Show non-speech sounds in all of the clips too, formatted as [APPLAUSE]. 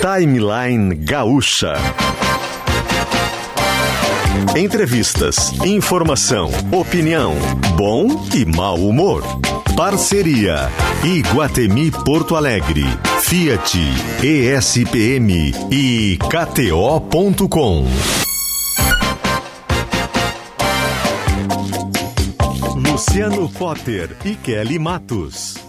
Timeline Gaúcha. Entrevistas, informação, opinião, bom e mau humor. Parceria Iguatemi Porto Alegre, Fiat, ESPM e KTO.com. Luciano Potter e Kelly Matos.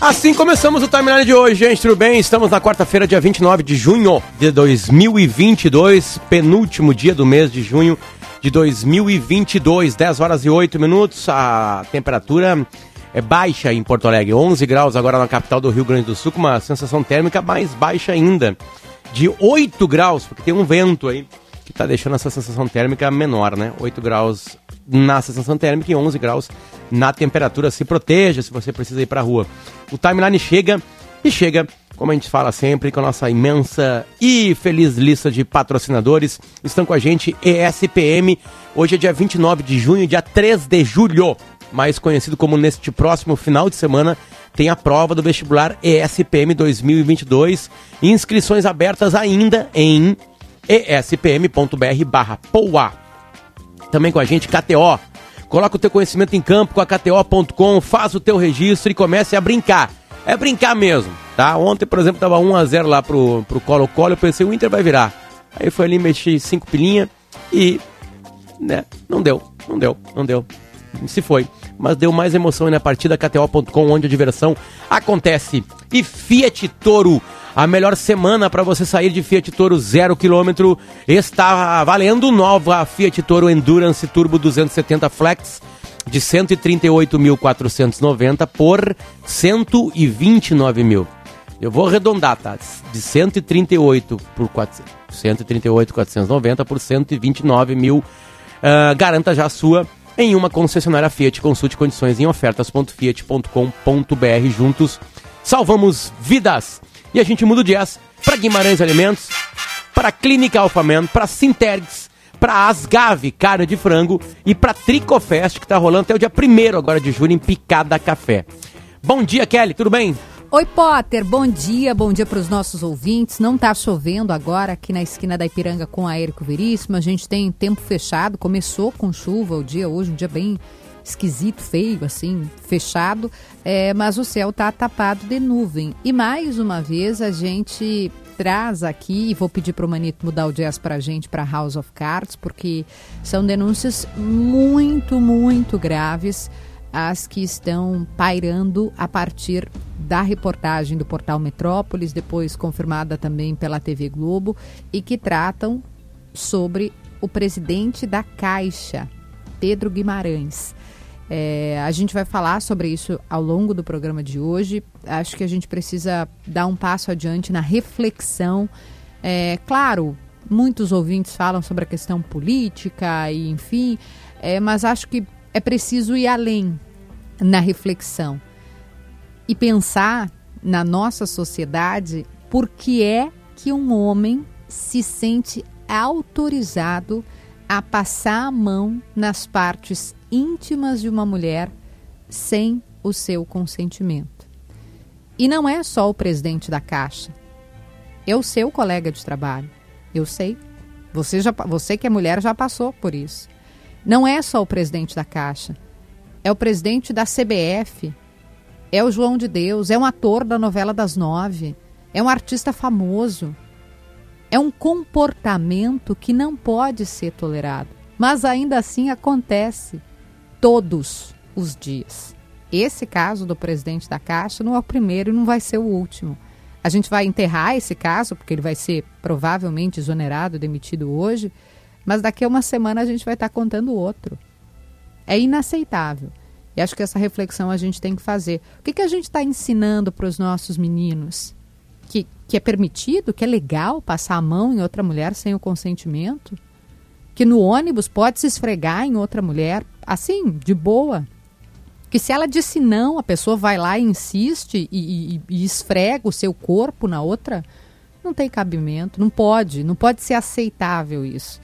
Assim começamos o timeline de hoje, gente. Tudo bem? Estamos na quarta-feira, dia 29 de junho de 2022, penúltimo dia do mês de junho de 2022, 10 horas e 8 minutos. A temperatura é baixa em Porto Alegre, 11 graus agora na capital do Rio Grande do Sul, com uma sensação térmica mais baixa ainda, de 8 graus, porque tem um vento aí que está deixando essa sensação térmica menor, né? 8 graus na sensação térmica e 11 graus na temperatura. Se proteja se você precisa ir para a rua. O timeline chega e chega, como a gente fala sempre, com a nossa imensa e feliz lista de patrocinadores. Estão com a gente ESPM. Hoje é dia 29 de junho, dia 3 de julho, mais conhecido como neste próximo final de semana. Tem a prova do vestibular ESPM 2022. Inscrições abertas ainda em espm.br/poa. Também com a gente KTO. Coloca o teu conhecimento em campo com a KTO.com, faz o teu registro e comece a brincar. É brincar mesmo, tá? Ontem, por exemplo, tava 1 a 0 lá pro pro Colo-Colo, eu pensei o Inter vai virar. Aí foi ali mexer cinco pilinha e né, não deu, não deu, não deu. Se foi, mas deu mais emoção na partida KTO.com, onde a diversão acontece. E Fiat Toro a melhor semana para você sair de Fiat Toro 0 km está valendo nova Fiat Toro Endurance Turbo 270 Flex de 138.490 por 129 mil. Eu vou arredondar, tá? De 138 por 400, 138.490 por 129 mil. Uh, garanta já a sua em uma concessionária Fiat. Consulte condições em ofertas.fiat.com.br. Juntos salvamos vidas. E a gente muda o jazz para Guimarães Alimentos, para Clínica Alfaman, para Sintergs, para Asgave, carne de frango e para Tricofest, que está rolando até o dia 1 agora de julho em Picada Café. Bom dia, Kelly, tudo bem? Oi, Potter, bom dia, bom dia para os nossos ouvintes. Não está chovendo agora aqui na esquina da Ipiranga com a Érico Veríssimo. A gente tem tempo fechado, começou com chuva o dia hoje, um dia bem esquisito, feio, assim, fechado, é, mas o céu está tapado de nuvem. E mais uma vez a gente traz aqui, e vou pedir para o Manito mudar o jazz para a gente, para House of Cards, porque são denúncias muito, muito graves as que estão pairando a partir da reportagem do portal Metrópolis, depois confirmada também pela TV Globo, e que tratam sobre o presidente da Caixa, Pedro Guimarães. É, a gente vai falar sobre isso ao longo do programa de hoje. Acho que a gente precisa dar um passo adiante na reflexão. É, claro, muitos ouvintes falam sobre a questão política e enfim, é, mas acho que é preciso ir além na reflexão e pensar na nossa sociedade por que é que um homem se sente autorizado a passar a mão nas partes íntimas de uma mulher sem o seu consentimento. E não é só o presidente da Caixa. É o seu colega de trabalho. Eu sei. Você, já, você que é mulher já passou por isso. Não é só o presidente da Caixa. É o presidente da CBF. É o João de Deus. É um ator da novela das nove. É um artista famoso. É um comportamento que não pode ser tolerado. Mas ainda assim acontece todos os dias. Esse caso do presidente da Caixa não é o primeiro e não vai ser o último. A gente vai enterrar esse caso, porque ele vai ser provavelmente exonerado, demitido hoje, mas daqui a uma semana a gente vai estar contando outro. É inaceitável. E acho que essa reflexão a gente tem que fazer. O que, que a gente está ensinando para os nossos meninos? Que, que é permitido, que é legal passar a mão em outra mulher sem o consentimento? Que no ônibus pode se esfregar em outra mulher assim, de boa. Que se ela disse não, a pessoa vai lá e insiste e, e, e esfrega o seu corpo na outra, Não tem cabimento, não pode, não pode ser aceitável isso.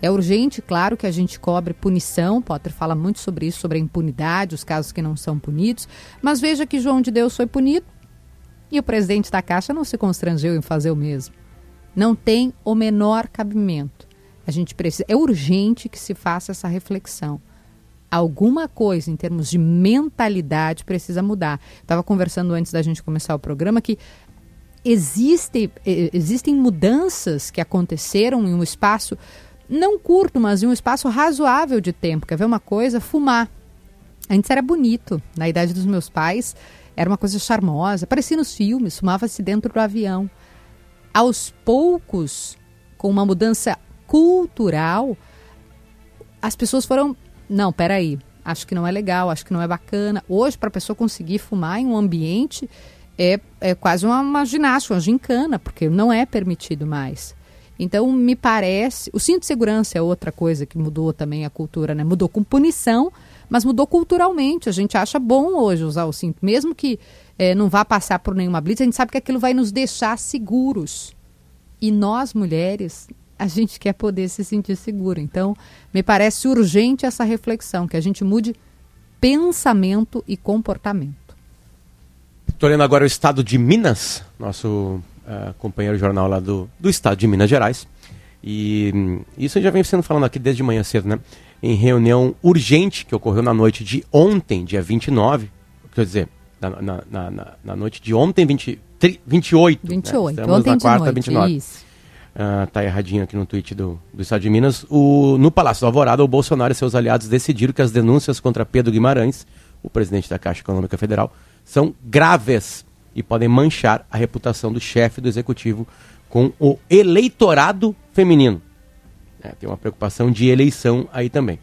É urgente, claro, que a gente cobre punição. Potter fala muito sobre isso, sobre a impunidade, os casos que não são punidos. Mas veja que João de Deus foi punido e o presidente da Caixa não se constrangeu em fazer o mesmo. Não tem o menor cabimento. A gente precisa. É urgente que se faça essa reflexão. Alguma coisa em termos de mentalidade precisa mudar. Estava conversando antes da gente começar o programa que existe, existem mudanças que aconteceram em um espaço não curto, mas em um espaço razoável de tempo. Quer ver uma coisa? Fumar. Antes era bonito. Na idade dos meus pais, era uma coisa charmosa. Aparecia nos filmes, fumava-se dentro do avião. Aos poucos, com uma mudança cultural, as pessoas foram. Não, peraí. Acho que não é legal, acho que não é bacana. Hoje, para a pessoa conseguir fumar em um ambiente, é, é quase uma, uma ginástica, uma gincana, porque não é permitido mais. Então, me parece. O cinto de segurança é outra coisa que mudou também a cultura, né? Mudou com punição, mas mudou culturalmente. A gente acha bom hoje usar o cinto, mesmo que é, não vá passar por nenhuma blitz, a gente sabe que aquilo vai nos deixar seguros. E nós, mulheres, a gente quer poder se sentir seguro. Então, me parece urgente essa reflexão, que a gente mude pensamento e comportamento. Estou lendo agora o estado de Minas, nosso uh, companheiro jornal lá do, do estado de Minas Gerais. E um, isso já vem sendo falando aqui desde manhã cedo, né? Em reunião urgente que ocorreu na noite de ontem, dia 29, quer dizer, na, na, na, na noite de ontem, 20, 28. 28, né? Estamos ontem na quarta, noite, 29. Isso. Uh, tá erradinho aqui no tweet do, do Estado de Minas. O, no Palácio do Alvorada, o Bolsonaro e seus aliados decidiram que as denúncias contra Pedro Guimarães, o presidente da Caixa Econômica Federal, são graves e podem manchar a reputação do chefe do executivo com o eleitorado feminino. É, tem uma preocupação de eleição aí também.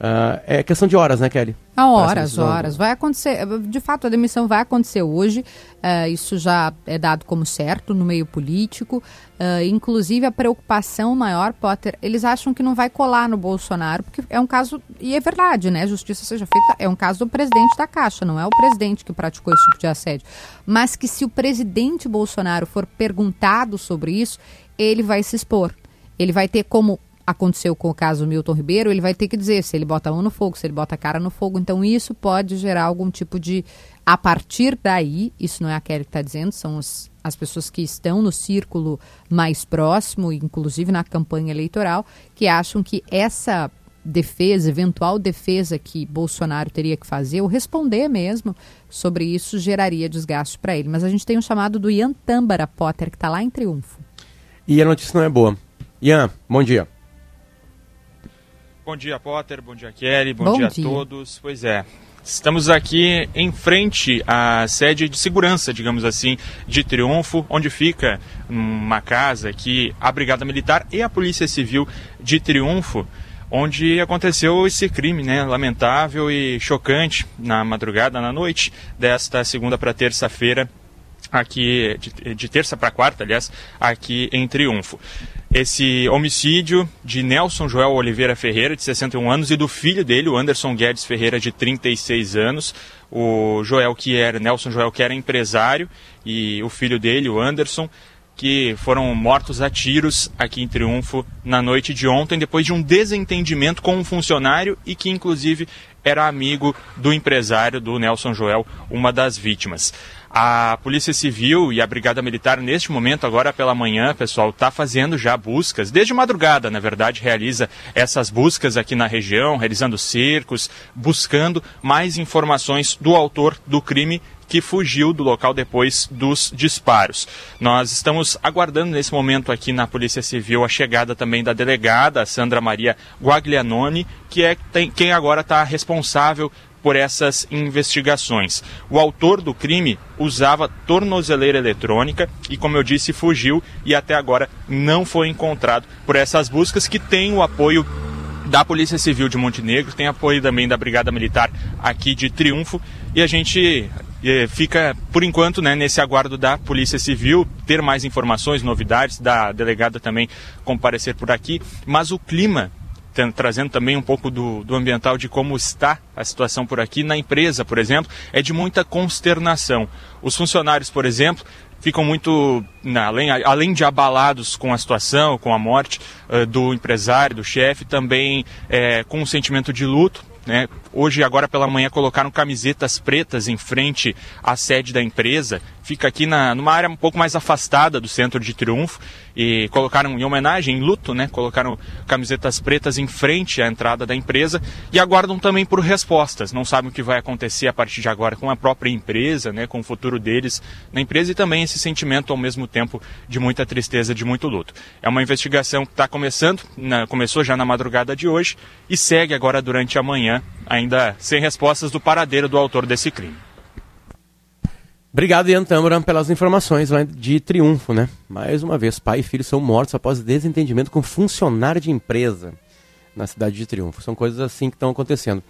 Uh, é questão de horas, né, Kelly? A horas, horas. Vai acontecer, de fato, a demissão vai acontecer hoje. Uh, isso já é dado como certo no meio político. Uh, inclusive, a preocupação maior, Potter, eles acham que não vai colar no Bolsonaro, porque é um caso, e é verdade, né? Justiça seja feita, é um caso do presidente da Caixa, não é o presidente que praticou esse tipo de assédio. Mas que se o presidente Bolsonaro for perguntado sobre isso, ele vai se expor. Ele vai ter como aconteceu com o caso Milton Ribeiro, ele vai ter que dizer se ele bota a mão no fogo, se ele bota a cara no fogo. Então, isso pode gerar algum tipo de. A partir daí, isso não é a Kelly que está dizendo, são os, as pessoas que estão no círculo mais próximo, inclusive na campanha eleitoral, que acham que essa defesa, eventual defesa que Bolsonaro teria que fazer, ou responder mesmo sobre isso, geraria desgaste para ele. Mas a gente tem um chamado do Ian Tâmbara Potter, que está lá em Triunfo. E a notícia não é boa. Ian, bom dia. Bom dia, Potter. Bom dia, Kelly. Bom, Bom dia, dia. a todos. Pois é. Estamos aqui em frente à sede de segurança, digamos assim, de Triunfo, onde fica uma casa que a Brigada Militar e a Polícia Civil de Triunfo, onde aconteceu esse crime, né, lamentável e chocante na madrugada, na noite desta segunda para terça-feira, aqui de, de terça para quarta, aliás, aqui em Triunfo esse homicídio de Nelson Joel Oliveira Ferreira, de 61 anos, e do filho dele, o Anderson Guedes Ferreira, de 36 anos. O Joel, que era, Nelson Joel, que era empresário, e o filho dele, o Anderson, que foram mortos a tiros aqui em Triunfo na noite de ontem, depois de um desentendimento com um funcionário e que, inclusive, era amigo do empresário do Nelson Joel, uma das vítimas. A Polícia Civil e a Brigada Militar, neste momento, agora pela manhã, pessoal, está fazendo já buscas, desde madrugada, na verdade, realiza essas buscas aqui na região, realizando cercos, buscando mais informações do autor do crime que fugiu do local depois dos disparos. Nós estamos aguardando nesse momento aqui na Polícia Civil a chegada também da delegada Sandra Maria Guaglianoni, que é quem agora está responsável por essas investigações. O autor do crime usava tornozeleira eletrônica e, como eu disse, fugiu e até agora não foi encontrado por essas buscas que têm o apoio da Polícia Civil de Montenegro, tem apoio também da Brigada Militar aqui de Triunfo e a gente eh, fica, por enquanto, né, nesse aguardo da Polícia Civil, ter mais informações, novidades, da delegada também comparecer por aqui, mas o clima trazendo também um pouco do, do, ambiental de como está a situação por aqui na empresa, por exemplo, é de muita consternação. Os funcionários, por exemplo, ficam muito, além, além de abalados com a situação, com a morte uh, do empresário, do chefe, também é, com um sentimento de luto. Né? Hoje, agora pela manhã, colocaram camisetas pretas em frente à sede da empresa. Fica aqui na, numa área um pouco mais afastada do centro de Triunfo e colocaram em homenagem, em luto, né? Colocaram camisetas pretas em frente à entrada da empresa e aguardam também por respostas. Não sabem o que vai acontecer a partir de agora com a própria empresa, né? Com o futuro deles na empresa e também esse sentimento ao mesmo tempo de muita tristeza, de muito luto. É uma investigação que está começando, na, começou já na madrugada de hoje e segue agora durante a manhã, ainda sem respostas do paradeiro do autor desse crime. Obrigado, Ian Tâmara, pelas informações lá de triunfo, né? Mais uma vez, pai e filho são mortos após desentendimento com funcionário de empresa na cidade de Triunfo. São coisas assim que estão acontecendo.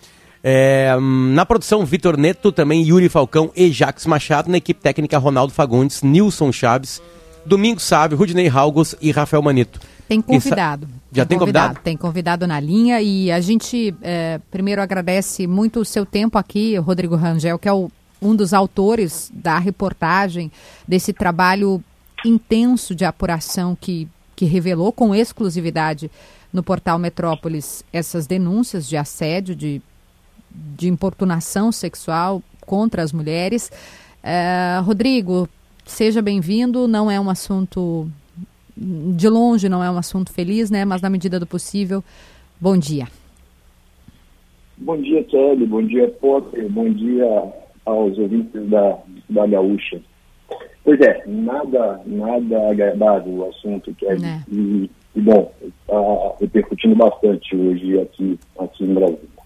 É, na produção, Vitor Neto, também Yuri Falcão e Jacques Machado. Na equipe técnica, Ronaldo Fagundes, Nilson Chaves, Domingos Sábio, Rudinei Halgos e Rafael Manito. Tem convidado. Já tem, tem convidado, convidado? Tem convidado na linha e a gente é, primeiro agradece muito o seu tempo aqui, Rodrigo Rangel, que é o um dos autores da reportagem, desse trabalho intenso de apuração que, que revelou com exclusividade no portal Metrópolis essas denúncias de assédio, de, de importunação sexual contra as mulheres. Uh, Rodrigo, seja bem-vindo. Não é um assunto, de longe, não é um assunto feliz, né? Mas na medida do possível, bom dia. Bom dia, Kelly. Bom dia, Potter. Bom dia, aos ouvintes da, da Gaúcha. Pois é, nada, nada agradável o assunto que é, é. E, e, bom, está repercutindo bastante hoje aqui, aqui em Brasília.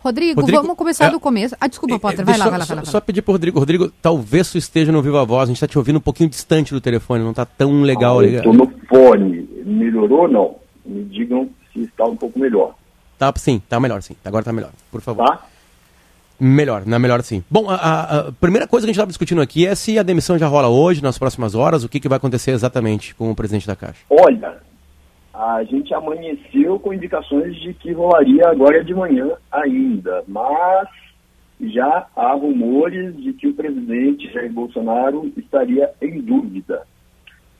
Rodrigo, Rodrigo, vamos começar é, do começo. Ah, desculpa, Potter, vai, lá, vai lá, vai lá. Só, só pedir para Rodrigo. Rodrigo, talvez tu esteja no Viva Voz, a gente está te ouvindo um pouquinho distante do telefone, não está tão legal. Ah, Estou no fone. Melhorou ou não? Me digam se está um pouco melhor. Tá, sim, tá melhor, sim. Agora tá melhor, por favor. Tá? Melhor, na melhor sim. Bom, a, a, a, primeira coisa que a gente estava discutindo aqui é se a demissão já rola hoje, nas próximas horas, o que, que vai acontecer exatamente com o presidente da Caixa. Olha, a gente amanheceu com indicações de que rolaria agora de manhã ainda, mas já há rumores de que o presidente Jair Bolsonaro estaria em dúvida.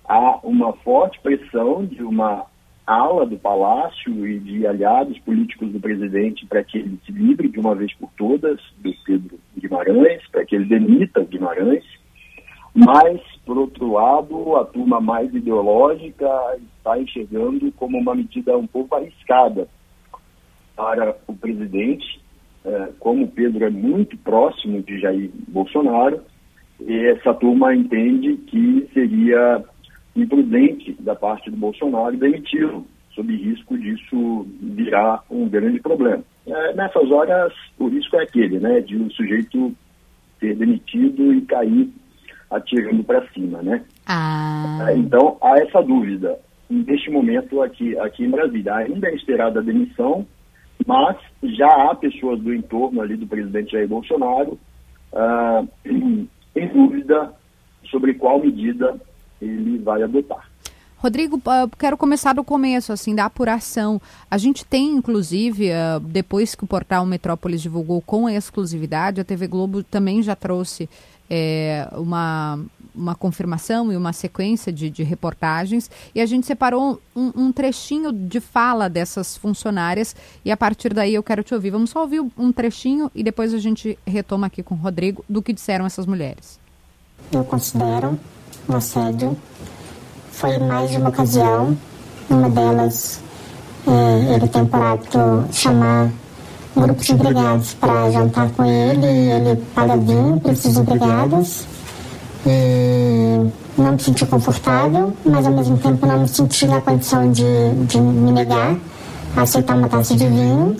Há uma forte pressão de uma ala do Palácio e de aliados políticos do presidente para que ele se livre de uma vez por todas do Pedro Guimarães, para que ele demita o Guimarães. Mas, por outro lado, a turma mais ideológica está enxergando como uma medida um pouco arriscada para o presidente, é, como Pedro é muito próximo de Jair Bolsonaro, essa turma entende que seria imprudente da parte do Bolsonaro demiti-lo, sob risco disso virar um grande problema. É, nessas horas, o risco é aquele, né, de o sujeito ser demitido e cair atirando para cima, né? Ah. Então, há essa dúvida neste momento aqui, aqui em Brasília. Ainda é esperada a demissão, mas já há pessoas do entorno ali do presidente Jair Bolsonaro uh, [CLEARS THROAT] em dúvida sobre qual medida ele vai adotar. Rodrigo, ah, quero começar do começo, assim, da apuração. A gente tem, inclusive, ah, depois que o portal Metrópolis divulgou com exclusividade, a TV Globo também já trouxe é, uma, uma confirmação e uma sequência de, de reportagens. E a gente separou um, um, trechinho de fala dessas funcionárias e a partir daí eu quero te ouvir. Vamos só ouvir um trechinho e depois a gente retoma aqui com o Rodrigo do que disseram essas mulheres. Eu considero assédio. Foi mais de uma ocasião. Uma delas, é, ele tem por hábito chamar um grupo de empregados para jantar com ele e ele paga vinho para esses empregados. E não me senti confortável, mas ao mesmo tempo não me senti na condição de, de me negar a aceitar uma taça de vinho.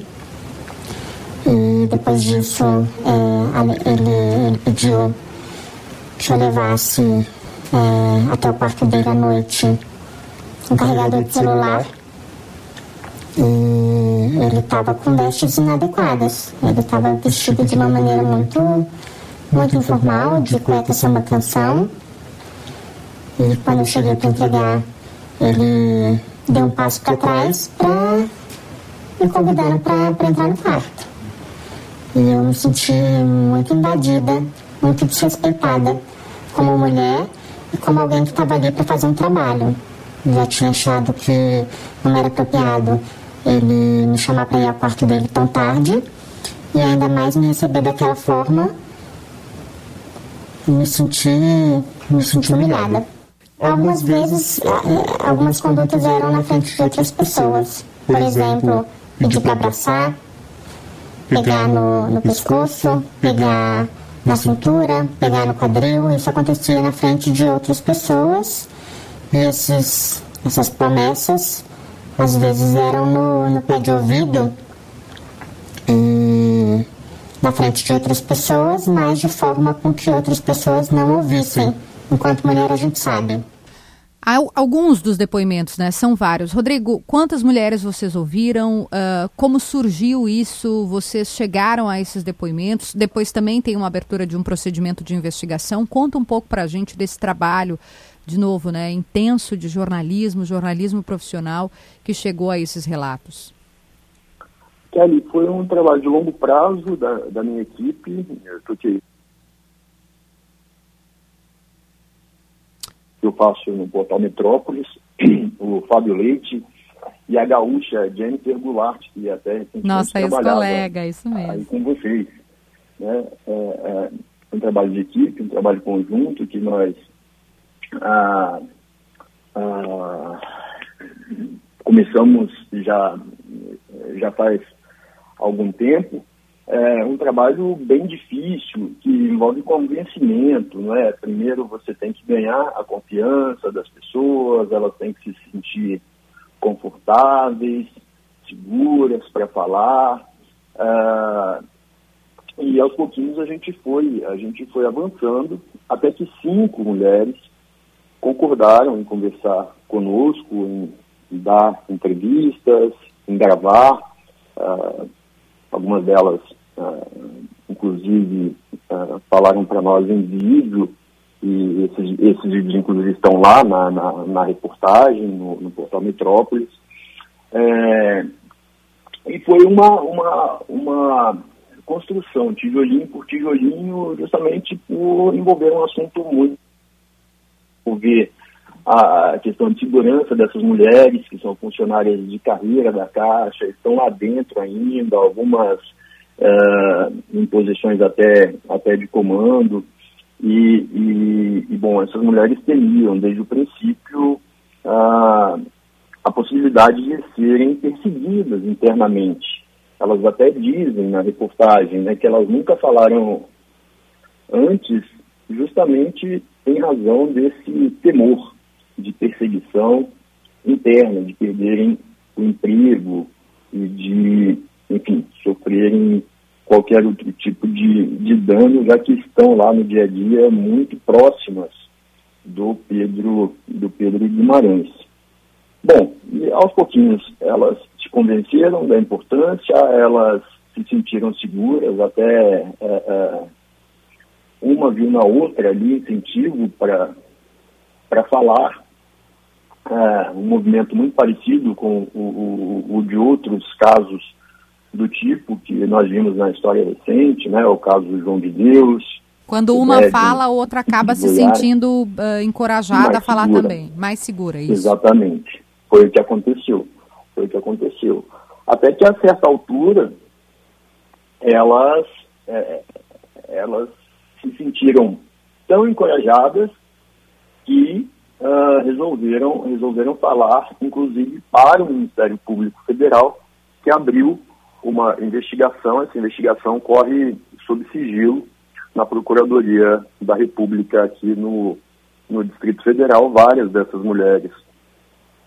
E depois disso, é, ele, ele pediu que eu levasse é, até o quarto dele à noite um carregador de celular e ele estava com vestes inadequadas. Ele estava vestido de uma maneira muito, muito informal, de cueca uma canção. E quando eu cheguei para entregar, ele deu um passo para trás para me convidar para entrar no quarto. E eu me senti muito invadida, muito desrespeitada como mulher como alguém que estava ali para fazer um trabalho. Já tinha achado que não era apropriado ele me chamar para ir ao quarto dele tão tarde e ainda mais me receber daquela forma. Me senti, me senti humilhada. Algumas vezes, é, algumas condutas eram na frente de outras pessoas. Por exemplo, pedir para abraçar, pegar no, no pescoço, pegar na cintura, pegar no quadril. Isso acontecia na frente de outras pessoas. E esses, essas promessas às vezes eram no, no pé de ouvido e na frente de outras pessoas, mas de forma com que outras pessoas não ouvissem. Enquanto mulher, a gente sabe. Alguns dos depoimentos, né? São vários. Rodrigo, quantas mulheres vocês ouviram? Uh, como surgiu isso? Vocês chegaram a esses depoimentos? Depois também tem uma abertura de um procedimento de investigação. Conta um pouco para a gente desse trabalho, de novo, né? Intenso de jornalismo, jornalismo profissional, que chegou a esses relatos. Kelly, foi um trabalho de longo prazo da, da minha equipe. Eu eu faço no portal Metrópolis, [CLEARS THROAT] o Fábio Leite e a gaúcha Jennifer Goulart, que até Nossa, ex-colega, isso mesmo. Aí com vocês. Né? É, é, um trabalho de equipe, um trabalho conjunto que nós ah, ah, começamos já, já faz algum tempo é um trabalho bem difícil, que envolve convencimento, não é? Primeiro você tem que ganhar a confiança das pessoas, elas têm que se sentir confortáveis, seguras para falar. Uh, e aos pouquinhos a gente foi, a gente foi avançando, até que cinco mulheres concordaram em conversar conosco, em, dar entrevistas, em gravar. Uh, algumas delas inclusive uh, falaram para nós em vídeo, e esses, esses vídeos inclusive estão lá na, na, na reportagem, no, no, portal Metrópolis. É, e foi uma, uma, uma construção, tijolinho por tijolinho, justamente por envolver um assunto muito envolver a questão de segurança dessas mulheres que são funcionárias de carreira da Caixa, estão lá dentro ainda, algumas uh, em posições até, até de comando. E, e, e, bom, essas mulheres teriam, desde o princípio, uh, a possibilidade de serem perseguidas internamente. Elas até dizem na reportagem né, que elas nunca falaram antes, justamente em razão desse temor de perseguição interna, de perderem o emprego e de enfim, sofrerem qualquer outro tipo de, de dano, já que estão lá no dia a dia muito próximas do Pedro, do Pedro Guimarães. Bom, aos pouquinhos elas se convenceram da importância, elas se sentiram seguras, até é, é, uma viu na outra ali incentivo para falar, é, um movimento muito parecido com o, o, o de outros casos do tipo que nós vimos na história recente, né? O caso do João de Deus. Quando uma né, fala, a outra acaba se sentindo uh, encorajada a falar segura. também, mais segura, isso. Exatamente. Foi o que aconteceu. Foi o que aconteceu. Até que a certa altura, elas, é, elas se sentiram tão encorajadas que uh, resolveram, resolveram falar, inclusive, para o Ministério Público Federal, que abriu uma investigação. Essa investigação corre sob sigilo na Procuradoria da República aqui no, no Distrito Federal. Várias dessas mulheres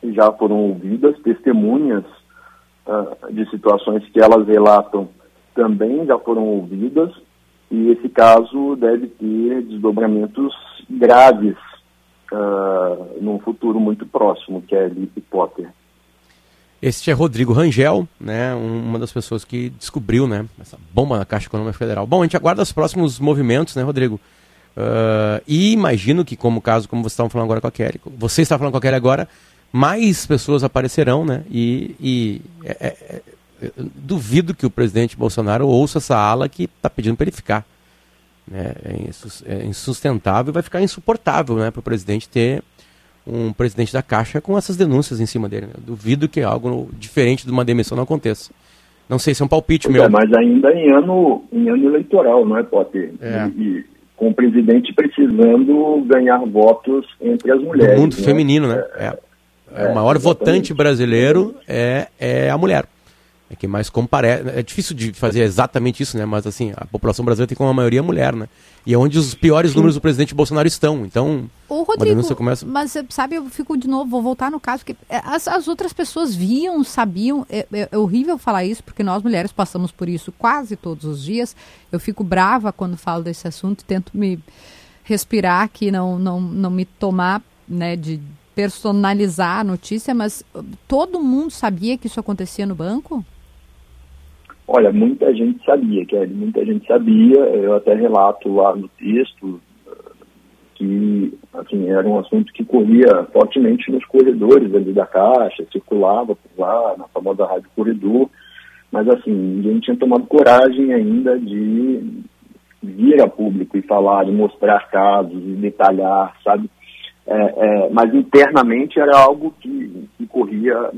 já foram ouvidas, testemunhas uh, de situações que elas relatam também já foram ouvidas, e esse caso deve ter desdobramentos graves uh, num futuro muito próximo, que é Lipe Potter. Este é Rodrigo Rangel, né, uma das pessoas que descobriu, né, essa bomba na Caixa Econômica Federal. Bom, a gente aguarda os próximos movimentos, né, Rodrigo? Uh, e imagino que, como caso, como você estava falando agora com a Kelly, você está falando com a Kelly agora, mais pessoas aparecerão, né? E, e é, é, é duvido que o presidente Bolsonaro ouça essa ala que está pedindo para ele ficar. né? É, é insustentável vai ficar insuportável né, para o presidente ter um presidente da Caixa com essas denúncias em cima dele. Né? Duvido que algo diferente de uma demissão não aconteça. Não sei se é um palpite pois meu. É, mas ainda em ano, em ano eleitoral, não é, Potter? É. E, com o presidente precisando ganhar votos entre as mulheres. No mundo né? feminino, né? É. é. o maior exatamente. votante brasileiro é, é a mulher. É que mais comparece. É difícil de fazer exatamente isso, né? Mas assim, a população brasileira tem como a maioria mulher, né? E é onde os piores Sim. números do presidente Bolsonaro estão. Então, o Rodrigo, começa... mas sabe, eu fico de novo, vou voltar no caso, que é, as, as outras pessoas viam, sabiam. É, é, é, horrível falar isso, porque nós mulheres passamos por isso quase todos os dias. Eu fico brava quando falo desse assunto, tento me respirar aqui, não, não, não me tomar né, de personalizar a notícia, mas todo mundo sabia que isso acontecia no banco? Olha, muita gente sabia, Kelly, muita gente sabia. Eu até relato lá no texto que assim, era um assunto que corria fortemente nos corredores ali da Caixa, circulava por lá, na famosa Rádio Corredor, mas assim, ninguém tinha tomado coragem ainda de vir a público e falar, e mostrar casos, e detalhar, sabe? É, é, mas internamente era algo que, que corria,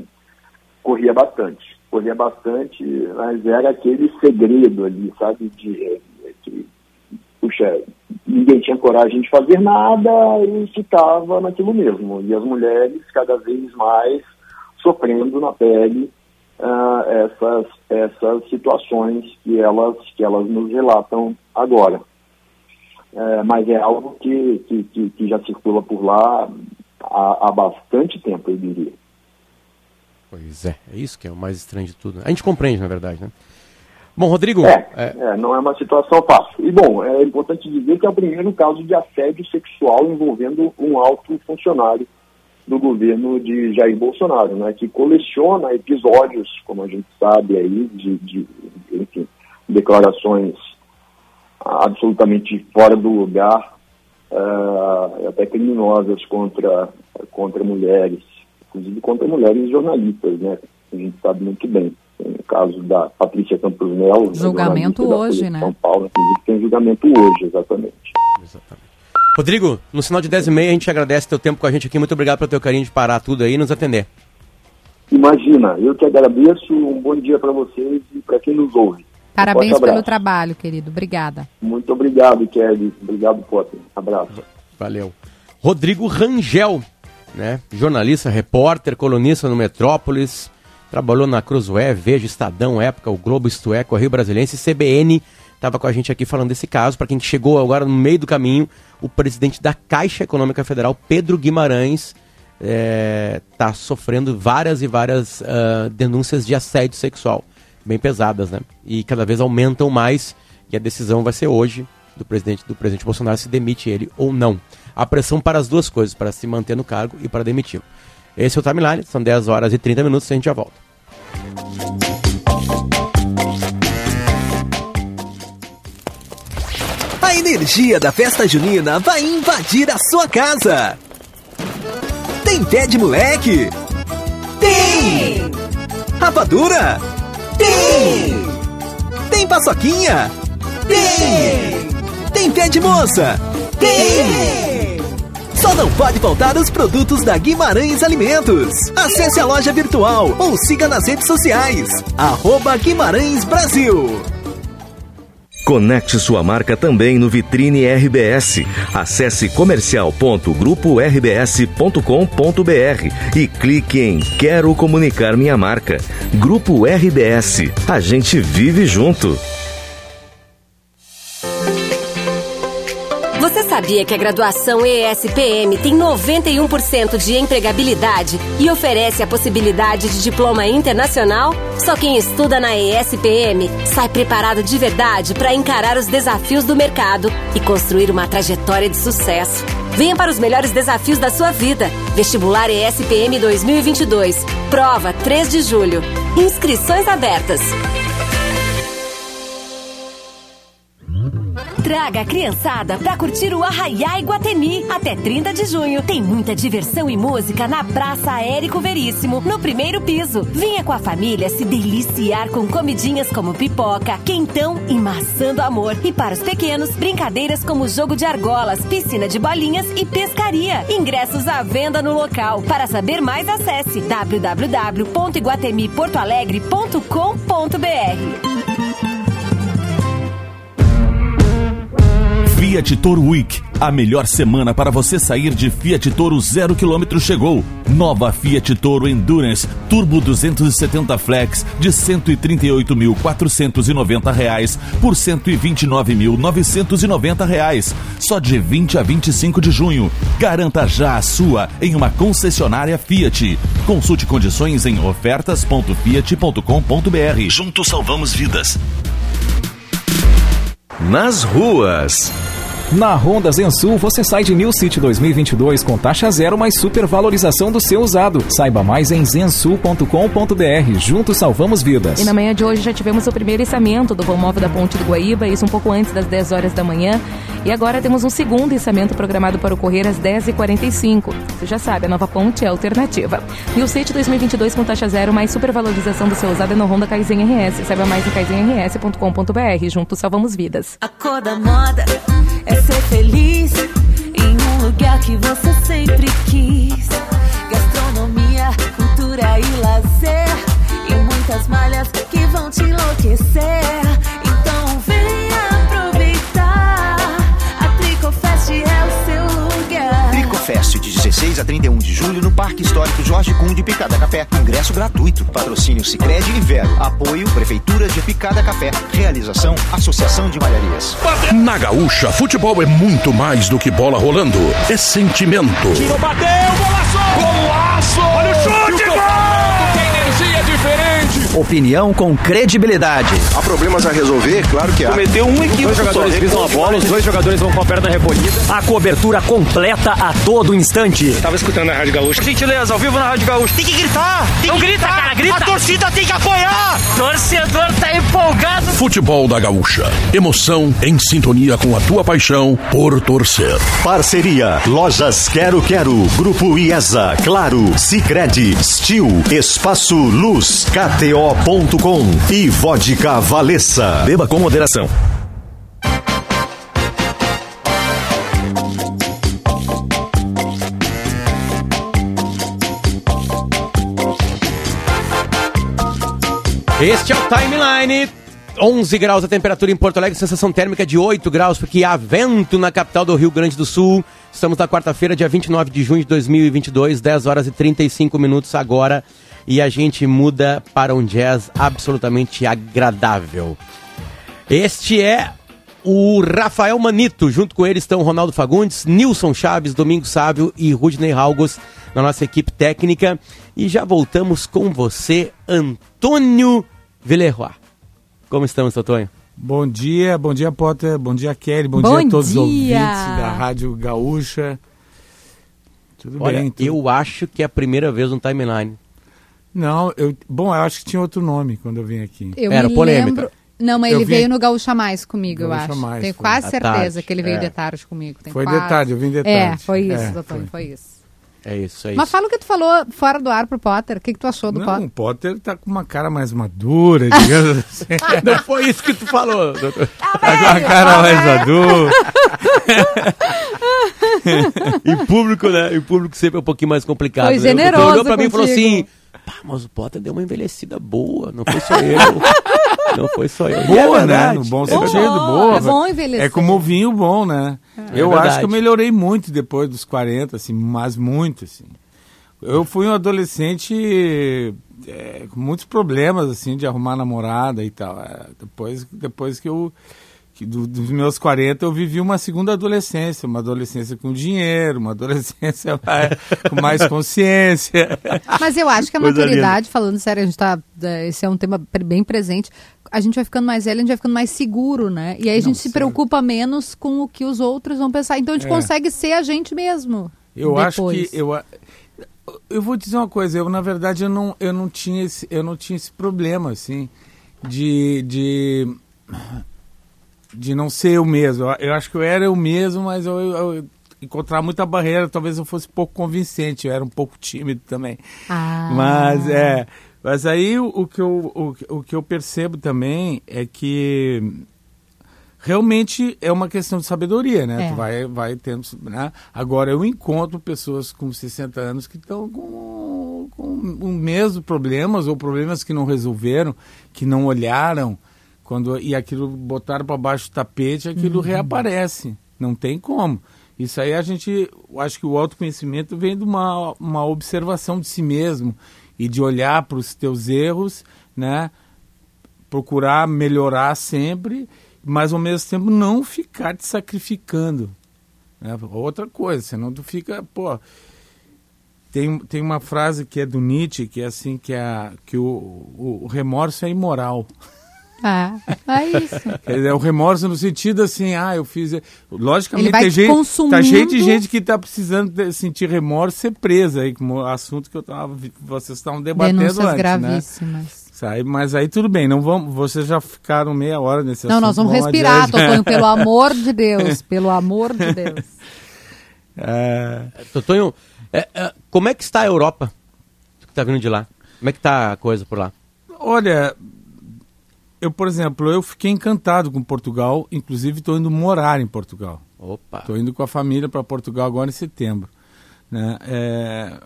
corria bastante corria bastante, mas era aquele segredo ali, sabe, de, de puxa, ninguém tinha coragem de fazer nada e ficava naquilo mesmo. E as mulheres cada vez mais sofrendo na pele uh, essas, essas situações que elas, que elas nos relatam agora. Uh, mas é algo que, que, que, já circula por lá há, há bastante tempo, eu diria. Pois é, é isso que é o mais estranho de tudo. A gente compreende, na verdade, né? Bom, Rodrigo. É, é... é, não é uma situação fácil. E, bom, é importante dizer que é o primeiro caso de assédio sexual envolvendo um alto funcionário do governo de Jair Bolsonaro, né, que coleciona episódios, como a gente sabe aí, de, de enfim, declarações absolutamente fora do lugar, uh, até criminosas contra, contra mulheres inclusive contra mulheres jornalistas, né? A gente sabe muito bem. No caso da Patrícia Campos Melo. Né, julgamento hoje, né? São Paulo, inclusive tem julgamento hoje, exatamente. Exatamente. Rodrigo, no sinal de 10 e meia a gente agradece teu tempo com a gente aqui. Muito obrigado pelo teu carinho de parar tudo aí e nos atender. Imagina, eu que agradeço. Um bom dia para vocês e para quem nos ouve. Parabéns um pelo trabalho, querido. Obrigada. Muito obrigado, Kelly. Obrigado, Potter. Abraço. Valeu. Rodrigo Rangel, né? Jornalista, repórter, colunista no Metrópolis, trabalhou na Cruzoé, Veja, Estadão, Época, o Globo, Isto É, Correio Brasilense, CBN, estava com a gente aqui falando desse caso. Para quem chegou agora no meio do caminho, o presidente da Caixa Econômica Federal, Pedro Guimarães, está é, sofrendo várias e várias uh, denúncias de assédio sexual, bem pesadas, né? E cada vez aumentam mais, e a decisão vai ser hoje do presidente do presidente Bolsonaro se demite ele ou não a pressão para as duas coisas, para se manter no cargo e para demitir. Esse é o Timeline, são 10 horas e 30 minutos e a gente já volta. A energia da festa junina vai invadir a sua casa. Tem pé de moleque? Tem! Rapadura? Tem! Tem paçoquinha? Tem! Tem pé de moça? Tem! Só não pode faltar os produtos da Guimarães Alimentos. Acesse a loja virtual ou siga nas redes sociais. Arroba Guimarães Brasil. Conecte sua marca também no Vitrine RBS. Acesse comercial.grupo-rbs.com.br e clique em Quero comunicar minha marca. Grupo RBS. A gente vive junto. Sabia que a graduação ESPM tem 91% de empregabilidade e oferece a possibilidade de diploma internacional? Só quem estuda na ESPM sai preparado de verdade para encarar os desafios do mercado e construir uma trajetória de sucesso. Venha para os melhores desafios da sua vida. Vestibular ESPM 2022. Prova 3 de julho. Inscrições abertas. Traga a criançada pra curtir o Arraiá Iguatemi. Até 30 de junho tem muita diversão e música na Praça Érico Veríssimo, no primeiro piso. Venha com a família se deliciar com comidinhas como pipoca, quentão e maçã do amor. E para os pequenos, brincadeiras como jogo de argolas, piscina de bolinhas e pescaria. Ingressos à venda no local. Para saber mais, acesse www.iguatemiportoalegre.com.br. Fiat Toro Week. A melhor semana para você sair de Fiat Toro zero quilômetro chegou. Nova Fiat Toro Endurance Turbo 270 Flex de 138.490 reais por 129.990 reais. Só de 20 a 25 de junho. Garanta já a sua em uma concessionária Fiat. Consulte condições em ofertas.fiat.com.br. Juntos salvamos vidas. Nas ruas. Na Honda Zensul, você sai de New City 2022 com taxa zero mais supervalorização do seu usado. Saiba mais em zensul.com.br. Juntos salvamos vidas. E na manhã de hoje já tivemos o primeiro içamento do vão móvel da Ponte do Guaíba, isso um pouco antes das 10 horas da manhã. E agora temos um segundo içamento programado para ocorrer às 10h45. Você já sabe, a nova ponte é alternativa. New City 2022 com taxa zero mais supervalorização do seu usado é no Honda Kaizen RS. Saiba mais em kaizenrs.com.br. Juntos salvamos vidas. A cor da moda é ser feliz em um lugar que você sempre quis. Gastronomia, cultura e lazer. E muitas malhas que vão te enlouquecer. Então venha aproveitar. A Tricofest é o seu lugar. Tricofest de 16 a 31 de julho no Parque Histórico Jorge Kuhn de Picada Café. Ingresso gratuito. Patrocínio Sicredi e Vero. Apoio Prefeitura de Picada Café. Realização Associação de Malharias. Na Gaúcha, futebol é muito mais do que bola rolando. É sentimento. Tiro bateu, golaço! Golaço! Olha o chute, gol! Opinião com credibilidade. Há problemas a resolver? Claro que há. Cometeu um equívoco. Dois jogadores pisam a bola, os dois jogadores vão com a perna recolhida. A cobertura completa a todo instante. Tava escutando a Rádio Gaúcha. Gentileza, ao vivo na Rádio Gaúcha. Tem que gritar! Tem Não que grita, gritar. cara, grita! A torcida tem que apoiar! Torcedor tá empolgado. Futebol da Gaúcha. Emoção em sintonia com a tua paixão por torcer. Parceria Lojas Quero Quero, Grupo IESA, Claro, Sicredi, Stil, Espaço Luz, KTO.com e Vodka Valessa. Beba com moderação. Este é o Timeline. 11 graus a temperatura em Porto Alegre, sensação térmica de 8 graus, porque há vento na capital do Rio Grande do Sul. Estamos na quarta-feira, dia 29 de junho de 2022, 10 horas e 35 minutos agora. E a gente muda para um jazz absolutamente agradável. Este é o Rafael Manito. Junto com ele estão Ronaldo Fagundes, Nilson Chaves, Domingos Sávio e Rudney Halgos na nossa equipe técnica. E já voltamos com você, Antônio Villeroy. Como estamos, Totonho? Bom dia, bom dia, Potter, bom dia, Kelly, bom, Bom dia a todos os dia. ouvintes da Rádio Gaúcha. Tudo Olha, bem? tudo- eu acho que é a primeira vez no timeline. Não, eu, bom, eu acho que tinha outro nome quando eu vim aqui. Eu Era me polêmica. lembro. Não, mas Eu ele vim- veio no Gaúcha Mais comigo, eu Gaúcha acho. Mais, Tenho foi. quase certeza que ele veio É. de tarde comigo. Tenho Foi de quase- tarde, eu vim de É, tarde. foi isso, É, doutor, foi. foi. isso. É isso, é Mas isso. fala o que tu falou fora do ar pro Potter. O que, que tu achou do Não, Potter? o Potter tá com uma cara mais madura, digamos [LAUGHS] assim. Não foi isso que tu falou, doutor. tá com uma cara mais madura. [LAUGHS] [LAUGHS] Em público, né? Em público sempre é um pouquinho mais complicado. Foi né? O doutor generoso olhou pra mim e falou contigo. assim: pá, mas o Potter deu uma envelhecida boa, não foi só eu. [LAUGHS] não foi só eu. E Boa, é né? No bom É sentido, boa. É bom envelhecer. É como o vinho bom, né? eu É acho que eu melhorei muito depois dos 40, assim, mas muito, assim. Eu fui um adolescente é, com muitos problemas, assim, de arrumar namorada e tal. É, depois, depois que eu... Que do- dos meus 40 eu vivi uma segunda adolescência, uma adolescência com dinheiro, uma [LAUGHS] adolescência mais- com mais consciência. Mas eu acho que a Coisa maturidade, falando sério, a gente tá. eh, Esse é um tema bem presente. A gente vai ficando mais velho, a gente vai ficando mais seguro, né? E aí a gente se preocupa menos com o que os outros vão pensar. Então a gente É. consegue ser a gente mesmo. Eu acho depois. que eu, eu vou dizer uma coisa. Eu na verdade eu não, eu não tinha esse, eu não tinha esse problema assim de, de de não ser eu mesmo. Eu, eu acho que eu era eu mesmo, mas eu, eu, eu encontrar muita barreira, talvez eu fosse pouco convincente, eu era um pouco tímido também. Ah. Mas é, mas aí o, o que eu, o, o que eu percebo também é que realmente é uma questão de sabedoria, né? É. Tu vai, vai tendo, né? Agora eu encontro pessoas com 60 anos que estão com, com o mesmo problemas ou problemas que não resolveram, que não olharam quando e aquilo botaram para baixo do tapete, aquilo Uhum. reaparece. Não tem como. Isso aí a gente, acho que o autoconhecimento vem de uma, uma observação de si mesmo e de olhar para os teus erros, né? Procurar melhorar sempre, mas ao mesmo tempo não ficar te sacrificando. né? Outra coisa, senão tu fica, pô. Tem, tem uma frase que é do Nietzsche, que é assim, que, é, que o, o, o remorso é imoral. [LAUGHS] Ah, é isso. [LAUGHS] Dizer, o remorso no sentido assim, ah, eu fiz. Logicamente, tem te gente, consumindo. tá cheio de gente que está precisando sentir remorso ser presa aí, como o assunto que eu tava, vocês estavam debatendo Denúncias antes, né? gravíssimas. Sabe? Mas aí tudo bem, não vamos, vocês já ficaram meia hora nesse Não, assunto. nós vamos vamos respirar, adiante. Totonho, pelo [LAUGHS] amor de Deus. Pelo amor de Deus. [LAUGHS] É, Totonho, é, é, como é que está a Europa? Tu que tá vindo de lá. Como é que tá a coisa por lá? Olha, eu, por exemplo, eu fiquei encantado com Portugal, inclusive estou indo morar em Portugal. Opa. Estou indo com a família para Portugal agora em setembro. Né? É,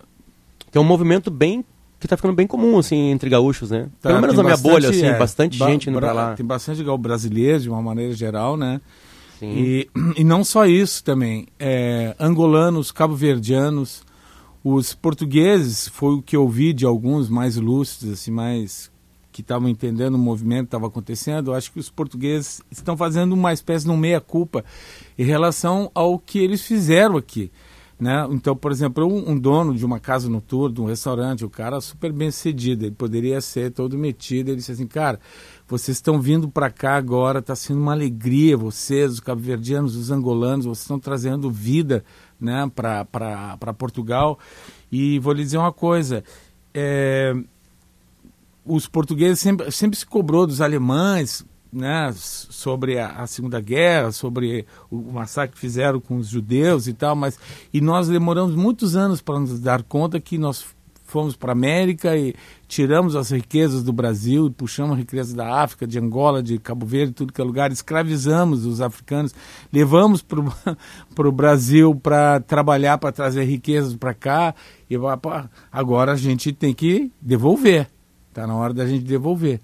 Tem um movimento bem que tá ficando bem comum assim entre gaúchos, né? Tá, Pelo menos na minha bastante, bolha assim, é, bastante ba- gente indo pra lá. Tem bastante igual brasileiros, de uma maneira geral, né? Sim. E, e não só isso também. É, angolanos, cabo-verdianos, os portugueses, foi o que eu vi de alguns mais lúcidos, assim, mais que estavam entendendo o movimento que estava acontecendo. Acho que os portugueses estão fazendo uma espécie de um meia-culpa em relação ao que eles fizeram aqui. Né? Então, por exemplo, um, um dono de uma casa noturna, de um restaurante, o cara super bem sucedido, ele poderia ser todo metido. Ele disse assim, cara, vocês estão vindo para cá agora, está sendo uma alegria, vocês, os cabo-verdianos, os angolanos, vocês estão trazendo vida né, para Portugal. E vou lhe dizer uma coisa, é, os portugueses sempre, sempre se cobrou dos alemães, né, sobre a, a Segunda Guerra, sobre o, massacre que fizeram com os judeus e tal, mas e nós demoramos muitos anos para nos dar conta que nós fomos para a América e tiramos as riquezas do Brasil e puxamos riquezas da África, de Angola, de Cabo Verde, tudo que é lugar, escravizamos os africanos, levamos para o [LAUGHS] Brasil para trabalhar, para trazer riquezas para cá, e agora a gente tem que devolver, está na hora da gente devolver.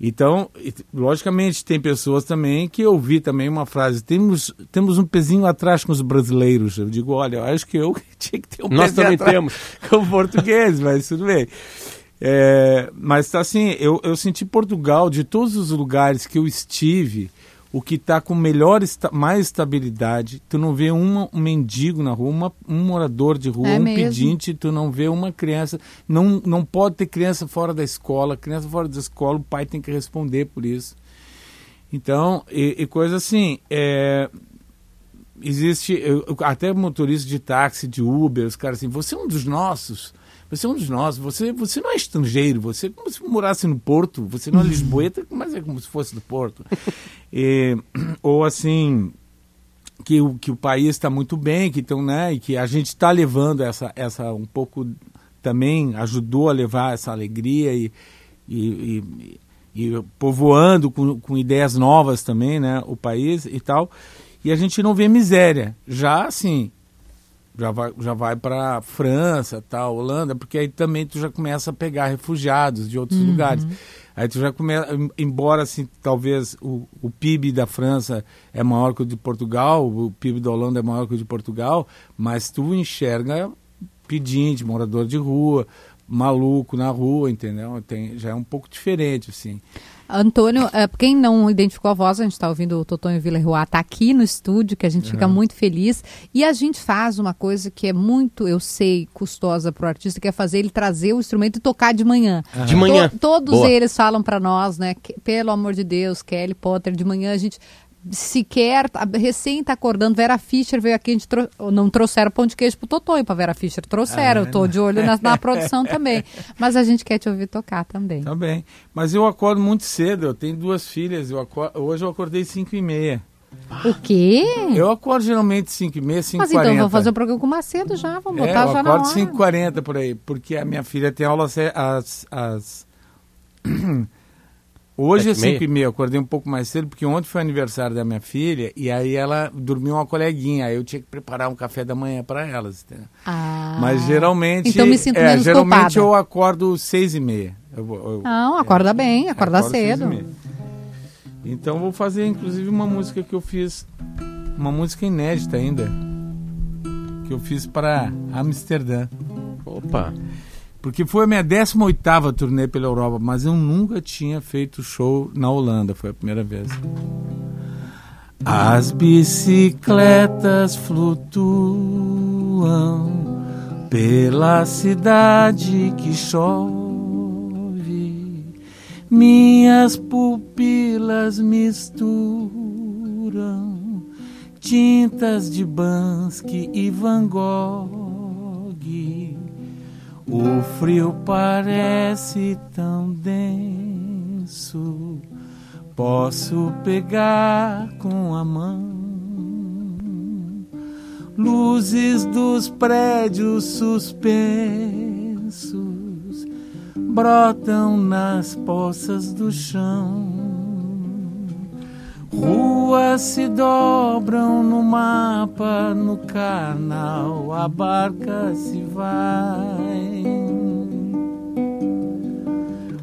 Então, logicamente, tem pessoas também que eu ouvi também uma frase, temos, temos um pezinho atrás com os brasileiros. Eu digo, olha, eu acho que eu [LAUGHS] tinha que ter um Nós também atrás temos. [LAUGHS] com o português, mas tudo bem. É, mas assim, eu, eu senti Portugal, de todos os lugares que eu estive, o que está com melhor, mais estabilidade. Tu não vê uma- um mendigo na rua, uma- um morador de rua, É um mesmo? pedinte, tu não vê uma criança. Não, não pode ter criança fora da escola. Criança fora da escola, o pai tem que responder por isso. Então, e, e coisa assim, é, existe eu- até motorista de táxi, de Uber, os caras assim, você é um dos nossos, você é um dos nossos, você, você não é estrangeiro, você é como se morasse no Porto, você não é Lisboeta, [LAUGHS] mas é como se fosse do Porto. E, [CLEARS THROAT] ou assim, que o, que o país está muito bem, que então, né, e que a gente está levando essa, essa um pouco também ajudou a levar essa alegria e, e, e, e povoando com, com ideias novas também, né, o país e tal. E a gente não vê miséria. Já assim, já vai, já vai para França, tal, Holanda, porque aí também tu já começa a pegar refugiados de outros Uhum. lugares. Aí tu já começa, embora assim, talvez o, o PIB da França é maior que o de Portugal, o PIB da Holanda é maior que o de Portugal, mas tu enxerga pedinte, morador de rua, maluco na rua, entendeu? Tem, já é um pouco diferente, assim. Antônio, eh, quem não identificou a voz, a gente está ouvindo o Totonho Villarroa, está aqui no estúdio, que a gente fica Uhum. muito feliz. E a gente faz uma coisa que é muito, eu sei, custosa para o artista, que é fazer ele trazer o instrumento e tocar de manhã. De manhã. To- todos Boa. eles falam para nós, né? que, pelo amor de Deus, Kelly Potter, de manhã a gente sequer, tá- recém tá acordando. Vera Fischer veio aqui, a gente trou- não trouxeram pão de queijo pro Totonho pra Vera Fischer. Trouxeram, Ah, eu tô de olho [LAUGHS] na, na produção também. Mas a gente quer te ouvir tocar também. Tá bem. Mas eu acordo muito cedo, eu tenho duas filhas, eu acor- hoje eu acordei 5 e meia. O quê? Eu acordo geralmente 5 e meia, 5 Mas e 40. então vamos fazer o programa com Macedo já, vamos É, botar eu já na acordo hora. 5 e 40 por aí, porque a minha filha tem aula às, às... [CLEARS THROAT] Hoje é Sete e meia? 5 e meia, eu acordei um pouco mais cedo, porque ontem foi aniversário da minha filha, e aí ela dormiu uma coleguinha, aí eu tinha que preparar um café da manhã para elas? Ah. Mas geralmente... Então me sinto é, menos Geralmente culpada. eu acordo 6 e meia. Eu, eu- Não, acorda bem, acorda cedo. Então vou fazer inclusive uma música que eu fiz, uma música inédita ainda, que eu fiz para Amsterdã. Opa! Porque foi a minha 18ª turnê pela Europa, mas eu nunca tinha feito show na Holanda, foi a primeira vez. As bicicletas flutuam pela cidade que chove. Minhas pupilas misturam tintas de Bansky e Van Gogh. O frio parece tão denso. Posso pegar com a mão luzes dos prédios suspensos brotam nas poças do chão. Ruas se dobram no mapa, no canal, a barca se vai.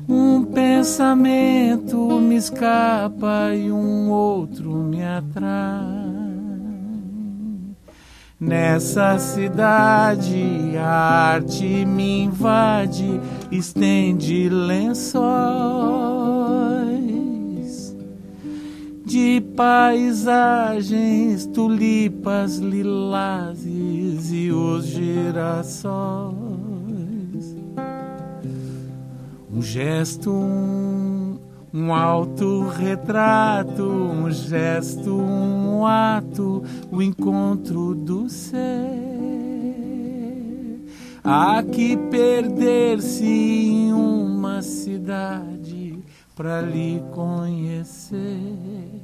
Um pensamento me escapa e um outro me atrai. Nessa cidade a arte me invade, estende lençóis de paisagens, tulipas, lilazes e os girassóis. Um gesto, um, um autorretrato, um gesto, um ato, o encontro do ser. Há que perder-se em uma cidade para lhe conhecer.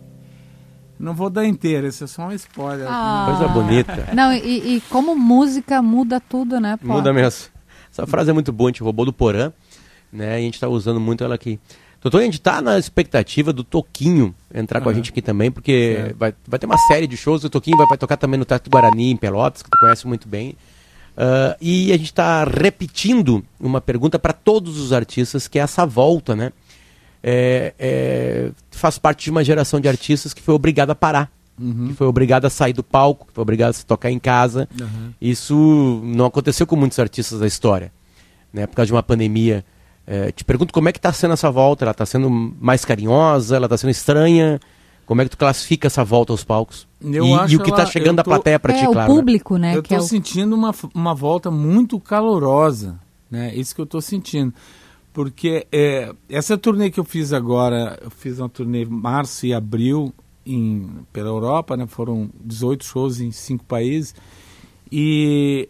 Não vou dar inteira, esse é só um spoiler. Ah. Coisa bonita. Não, e, e como música muda tudo, né? Pô? Muda mesmo. Essa frase é muito boa, a gente roubou do Porã, né? E a gente tá usando muito ela aqui. Doutor, a gente tá na expectativa do Toquinho entrar com a Aham. gente aqui também, porque vai, vai ter uma série de shows. O Toquinho vai, vai tocar também no Teatro Guarani, em Pelotas, que tu conhece muito bem. Ah, e a gente está repetindo uma pergunta para todos os artistas, que é essa volta, né? É, é, faz parte de uma geração de artistas que foi obrigada a parar. Uhum. Que foi obrigada a sair do palco, que foi obrigada a se tocar em casa. Uhum. Isso não aconteceu com muitos artistas da história, né? Por causa de uma pandemia. É, te pergunto como é que está sendo essa volta? Ela está sendo mais carinhosa? Ela está sendo estranha? Como é que tu classifica essa volta aos palcos? Eu e, acho e o que está chegando da tô- plateia para É, ti, o claro. né? público, né? Eu que é o- sentindo uma, uma volta muito calorosa, né? Isso que eu tô sentindo. Porque é, essa turnê que eu fiz agora, eu fiz uma turnê março e abril em, pela Europa, né? Foram 18 shows em cinco países. E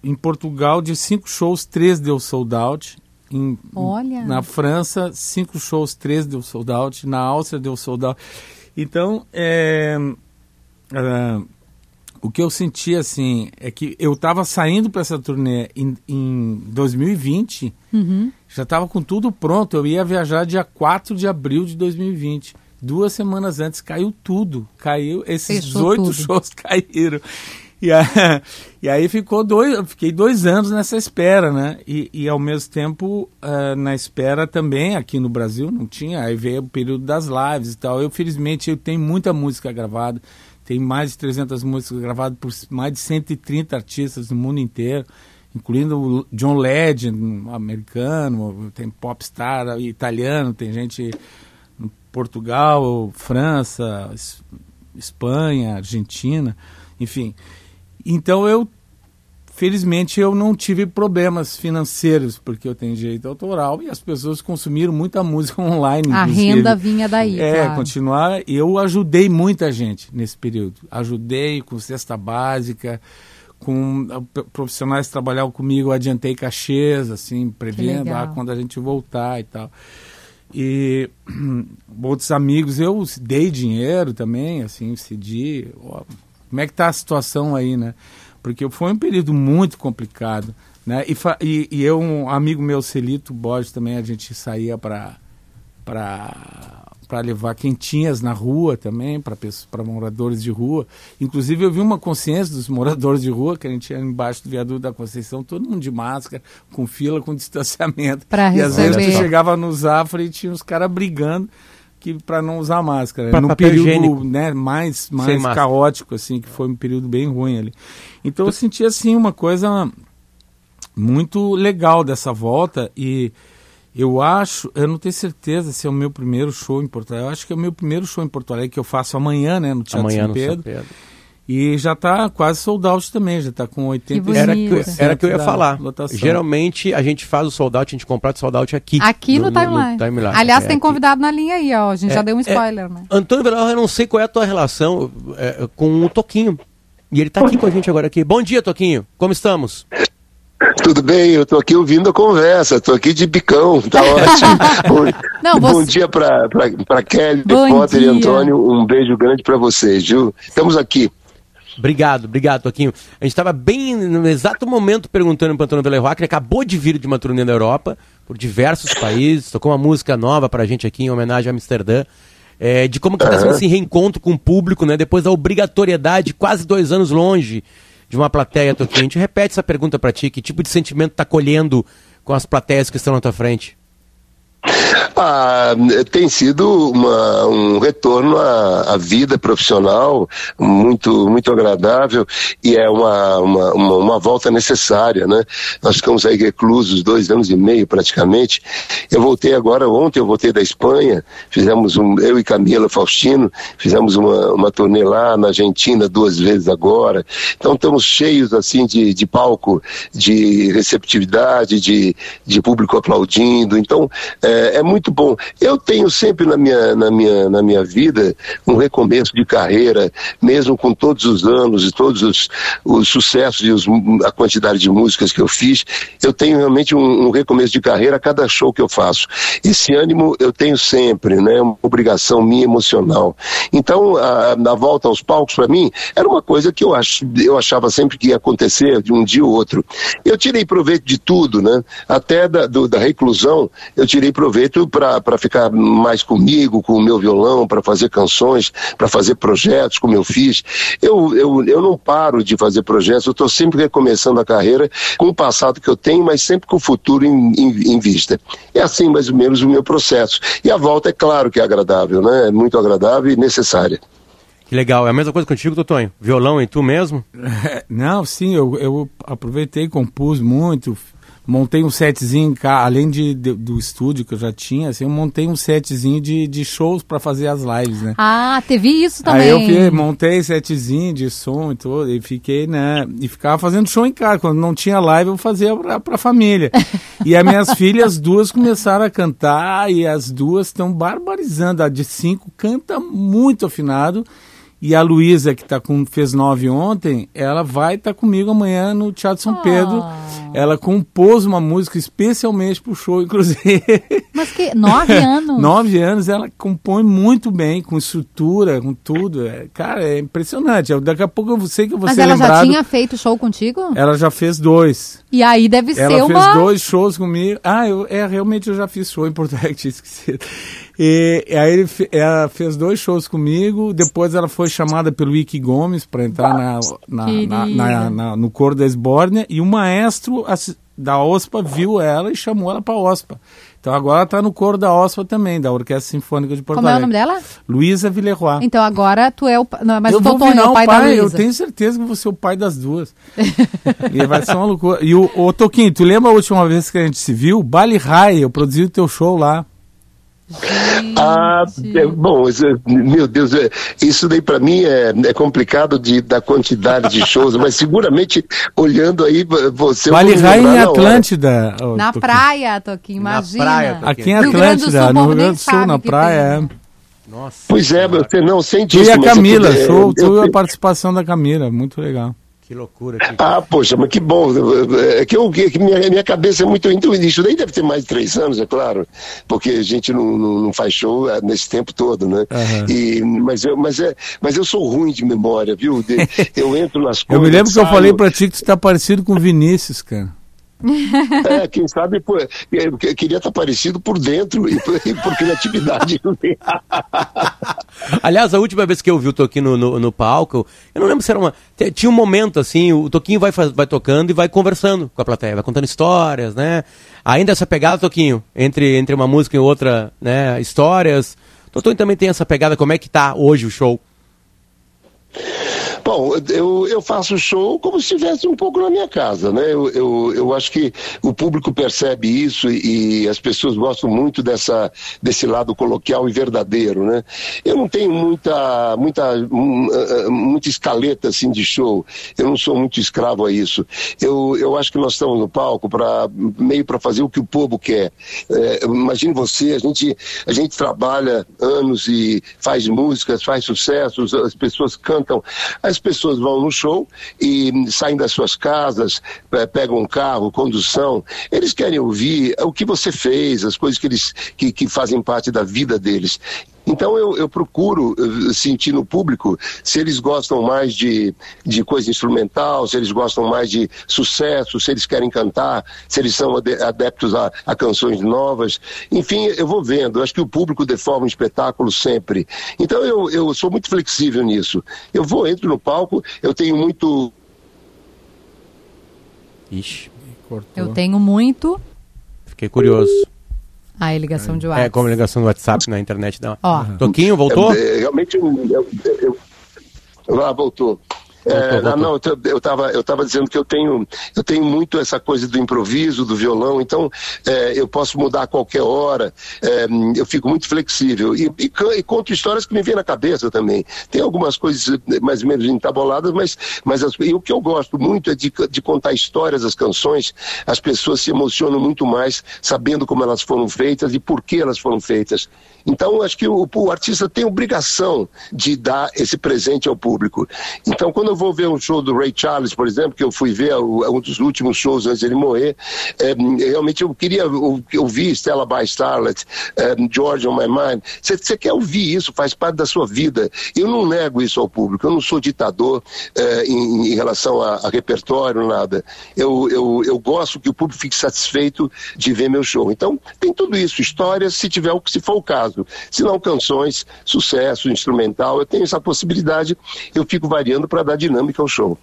em Portugal, de cinco shows, três deu sold out. Em, Olha. Na França, cinco shows, três deu sold out. Na Áustria deu sold out. Então, é, ah, o que eu senti assim é que eu estava saindo para essa turnê em, em 2020, Uhum. já estava com tudo pronto. Eu ia viajar dia 4 de abril de 2020. Duas semanas antes caiu tudo. Caiu, esses Fechou 18 tudo. shows [LAUGHS] caíram. E, a- e aí ficou dois, eu fiquei dois anos nessa espera, né? E, e ao mesmo tempo, ah, na espera também, aqui no Brasil, não tinha. Aí veio o período das lives e tal. Eu, felizmente, eu tenho muita música gravada. Tem mais de 300 músicas gravadas por mais de 130 artistas no mundo inteiro, incluindo John Legend, americano, tem popstar italiano, tem gente em Portugal, França, Es- Espanha, Argentina, enfim. Então eu felizmente eu não tive problemas financeiros, porque eu tenho direito autoral e as pessoas consumiram muita música [LAUGHS] online. A inclusive. renda vinha daí, É, claro. continuar. E eu ajudei muita gente nesse período. Ajudei com cesta básica, com ah, profissionais que trabalhavam comigo, eu adiantei cachês, assim, prevendo ah, quando a gente voltar e tal. E [CLEARS THROAT] outros amigos, eu dei dinheiro também, assim, cedi. Ó, como é que tá a situação aí, né? Porque foi um período muito complicado, né? E, e, e eu, um amigo meu, Celito Borges, também, a gente saía para para levar quentinhas na rua também, para moradores de rua. Inclusive, eu vi uma consciência dos moradores de rua, que a gente ia embaixo do viaduto da Conceição, todo mundo de máscara, com fila, com [LAUGHS] distanciamento. Pra e às vezes tu chegava no Zafra e tinha os caras brigando que para não usar máscara. Pra Num período higiênico. né, mais, Sem mais máscara. caótico, assim, que foi um período bem ruim ali. Então eu senti, assim, uma coisa muito legal dessa volta e eu acho, eu não tenho certeza se é o meu primeiro show em Porto Alegre, eu acho que é o meu primeiro show em Porto Alegre que eu faço amanhã, né, no Teatro Amanhã São no Pedro. São Pedro. E já está quase sold out também, já está com 80 Era que, era que eu ia falar. Geralmente a gente faz o sold out, a gente compra o sold out aqui. Aqui no, timeline. Aliás, É, tem aqui. convidado na linha aí, ó. A gente É, já deu um é. spoiler, né? Antônio Velar, eu não sei qual é a tua relação é, com o Toquinho. E ele tá aqui com a gente agora aqui. Bom dia, Toquinho. Como estamos? Tudo bem, eu tô aqui ouvindo a conversa, tô aqui de bicão, tá ótimo. [LAUGHS] bom, Não, bom você- dia pra, pra, pra Kelly, Bom Potter e dia. Antônio, um beijo grande pra vocês, viu? Estamos aqui. Obrigado, obrigado, Toquinho. A gente estava bem no exato momento perguntando para Antônio Veleroy, que ele acabou de vir de uma turnê na Europa, por diversos países, tocou uma música nova para a gente aqui em homenagem a Amsterdã, é, de como que está sendo esse reencontro com o público, né? Depois da obrigatoriedade, quase dois anos longe de uma plateia, Toquinho. A gente repete essa pergunta para ti, que tipo de sentimento está colhendo com as plateias que estão na tua frente? Ah, tem sido uma- um retorno à, à vida profissional muito muito agradável e é uma, uma, uma, uma volta necessária, né? Nós ficamos aí reclusos dois anos e meio praticamente. Eu voltei agora ontem, eu voltei da Espanha, fizemos um, eu e Camila Faustino, fizemos uma, uma turnê lá na Argentina duas vezes agora. Então estamos cheios assim de, de palco, de receptividade, de, de público aplaudindo. Então é muito bom. Eu tenho sempre na minha, na, minha, na minha vida um recomeço de carreira, mesmo com todos os anos e todos os, os sucessos e os- a quantidade de músicas que eu fiz, eu tenho realmente um, um recomeço de carreira a cada show que eu faço. Esse ânimo eu tenho sempre, né? É uma obrigação minha emocional. Então, a, a volta aos palcos, para mim, era uma coisa que eu, ach, eu achava sempre que ia acontecer de um dia ou outro. Eu tirei proveito de tudo, né? Até da, do- da reclusão, eu tirei proveito para ficar mais comigo, com o meu violão, para fazer canções, para fazer projetos, como eu fiz. Eu, eu, eu não paro de fazer projetos, eu estou sempre recomeçando a carreira com o passado que eu tenho, mas sempre com o futuro em, em, em vista. É assim, mais ou menos, o meu processo. E a volta, é claro que é agradável, né? É muito agradável e necessária. Que legal. É a mesma coisa contigo, Totonho? Violão e tu mesmo? É, [LAUGHS] Não, sim, eu, eu aproveitei, compus muito, montei um setzinho, além de, de- do estúdio que eu já tinha, assim, eu montei um setzinho de, de shows para fazer as lives, né? Ah, teve isso também. Aí eu fi- montei setzinho de som e tudo, e fiquei, né? E ficava fazendo show em casa. Quando não tinha live, eu fazia pra, pra família. [LAUGHS] e as minhas filhas, duas começaram a cantar, e as duas estão barbarizando. A de cinco canta muito afinado. E a Luísa, que tá com, fez nove ontem, ela vai estar comigo amanhã no Teatro São Pedro. Ela compôs uma música especialmente pro show, inclusive. Mas que nove [LAUGHS] anos? Nove anos, ela compõe muito bem, com estrutura, com tudo. É, cara, é impressionante. Daqui a pouco eu sei que eu vou Mas ela lembrado. já tinha feito show contigo? Ela já fez dois. E aí deve Ela ser fez uma. dois shows comigo. Ah, eu, é, realmente eu já fiz show em Porto Alegre, [LAUGHS] tinha esquecido. E, e aí ele ela fez dois shows comigo, depois ela foi chamada pelo Ike Gomes para entrar na- na- na- na- no coro da Esbórnia e o maestro da OSPA viu ela e chamou ela para a OSPA. Então agora ela está no coro da OSPA também, da Orquestra Sinfônica de Porto Como é o Alegre. nome dela? Luísa Villeroy. Então agora tu é o. Não, mas eu o vou Totonho é o pai, da eu Luísa. tenho certeza que vou ser o pai das duas. [LAUGHS] e vai ser uma loucura. E o, o Toquinho, tu lembra a última vez que a gente se viu? Bali High, eu produzi o teu show lá. Ah, é, bom, isso- meu Deus, é, isso daí para mim é, é complicado de, da quantidade de shows, mas seguramente olhando aí você. Vale lembrar em na. Atlântida. ô, Na Toquinho. praia, Toquinho, imagina. praia, Aqui em Atlântida, no Rio Grande do Sul, na praia. tem. é. Nossa. Pois é, você não sente isso. e a Camila, show, eu- a participação da Camila, muito legal. Que loucura. Que... Ah, poxa, mas que bom. É que, eu, que minha, minha cabeça é muito. Então, isso daí deve ter mais de três anos, é claro, porque a gente não, não, não faz show ah, nesse tempo todo, né? Aham. E, mas, eu, mas, é, mas eu sou ruim de memória, viu? De- eu entro nas [LAUGHS] Eu coisas. me lembro que eu saio- falei pra ti que tu tá parecido com o Vinícius, cara. É, quem sabe que- queria estar parecido por dentro e por, e por criatividade. [LAUGHS] Aliás, a última vez que eu vi o Toquinho no, no, no palco, eu não lembro se era uma. Tinha um momento assim, o Toquinho vai, vai tocando e vai conversando com a plateia, vai contando histórias, né? Ainda essa pegada, Toquinho, entre, entre uma música e outra, né? Histórias. Totonho também tem essa pegada, como é que tá hoje o show? Bom, eu, eu faço show como se estivesse um pouco na minha casa, né? Eu, eu, eu acho que o público percebe isso e, e as pessoas gostam muito dessa, desse lado coloquial e verdadeiro, né? Eu não tenho muita, muita, ah, ah, muita escaleta assim de show. Eu não sou muito escravo a isso. Eu, eu acho que nós estamos no palco para meio para fazer o que o povo quer. É, imagine você, a gente, a gente trabalha anos e faz músicas, faz sucessos, as pessoas cantam. As pessoas vão no show e saem das suas casas, eh, pegam um carro, condução. Eles querem ouvir o que você fez, as coisas que eles que, que fazem parte da vida deles. Então eu, eu procuro sentir no público se eles gostam mais de, de coisa instrumental, se eles gostam mais de sucesso, se eles querem cantar, se eles são ade- adeptos a, a canções novas. Enfim, eu vou vendo. Eu acho que o público deforma um espetáculo sempre. Então eu, eu sou muito flexível nisso. Eu vou, entro no palco, eu tenho muito. Ixi, Eu tenho muito. fiquei curioso. Ah, é ligação de É, WhatsApp. como ligação do WhatsApp na internet. Não. Ó. Toquinho, voltou? É, é, realmente eu, eu, eu- ah, voltou. É, não, não, eu estava eu tava dizendo que eu tenho, eu tenho muito essa coisa do improviso, do violão, então é, eu posso mudar a qualquer hora, é, eu fico muito flexível. E, e, e conto histórias que me vêm na cabeça também. Tem algumas coisas mais ou menos entaboladas, mas, mas as- e o que eu gosto muito é de, de contar histórias das canções. As pessoas se emocionam muito mais sabendo como elas foram feitas e por que elas foram feitas. Então, acho que o, o artista tem obrigação de dar esse presente ao público. Então, quando eu vou ver um show do Ray Charles, por exemplo, que eu fui ver o- um dos últimos shows antes dele morrer, é, realmente eu queria ou- ouvir Stella by Starlet, é, George on My Mind. Você quer ouvir isso, faz parte da sua vida. Eu não nego isso ao público, eu não sou ditador é, em, em relação a, a repertório, nada. Eu, eu, eu gosto que o público fique satisfeito de ver meu show. Então, tem tudo isso, histórias, se tiver o se for o caso. Se não, canções, sucesso, instrumental, eu tenho essa possibilidade, eu fico variando para dar dinâmica ao show.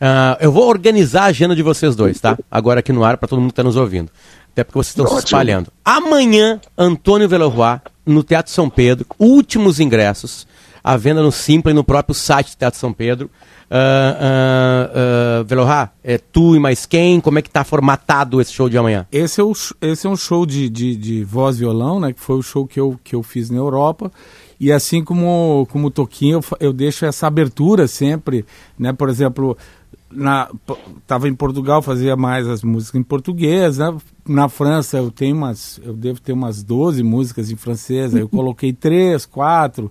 Ah, eu vou organizar a agenda de vocês dois, tá? Agora aqui no ar, para todo mundo que está nos ouvindo. Até porque vocês estão se espalhando. Amanhã, Antônio Veloroy, no Teatro São Pedro, últimos ingressos, à venda no Simpla e no próprio site do Teatro São Pedro. Ah, ah, Veloroy, é tu e mais quem? Como é que tá formatado esse show de amanhã? Esse é, o, esse é um show de, de, de voz e violão, né? Que foi o show que eu, que eu fiz na Europa. E assim como, como Toquinho, eu, eu deixo essa abertura sempre, né? Por exemplo, na, tava em Portugal, fazia mais as músicas em português, né? Na França eu tenho umas, eu devo ter umas 12 músicas em francês, aí eu [LAUGHS] coloquei três, quatro.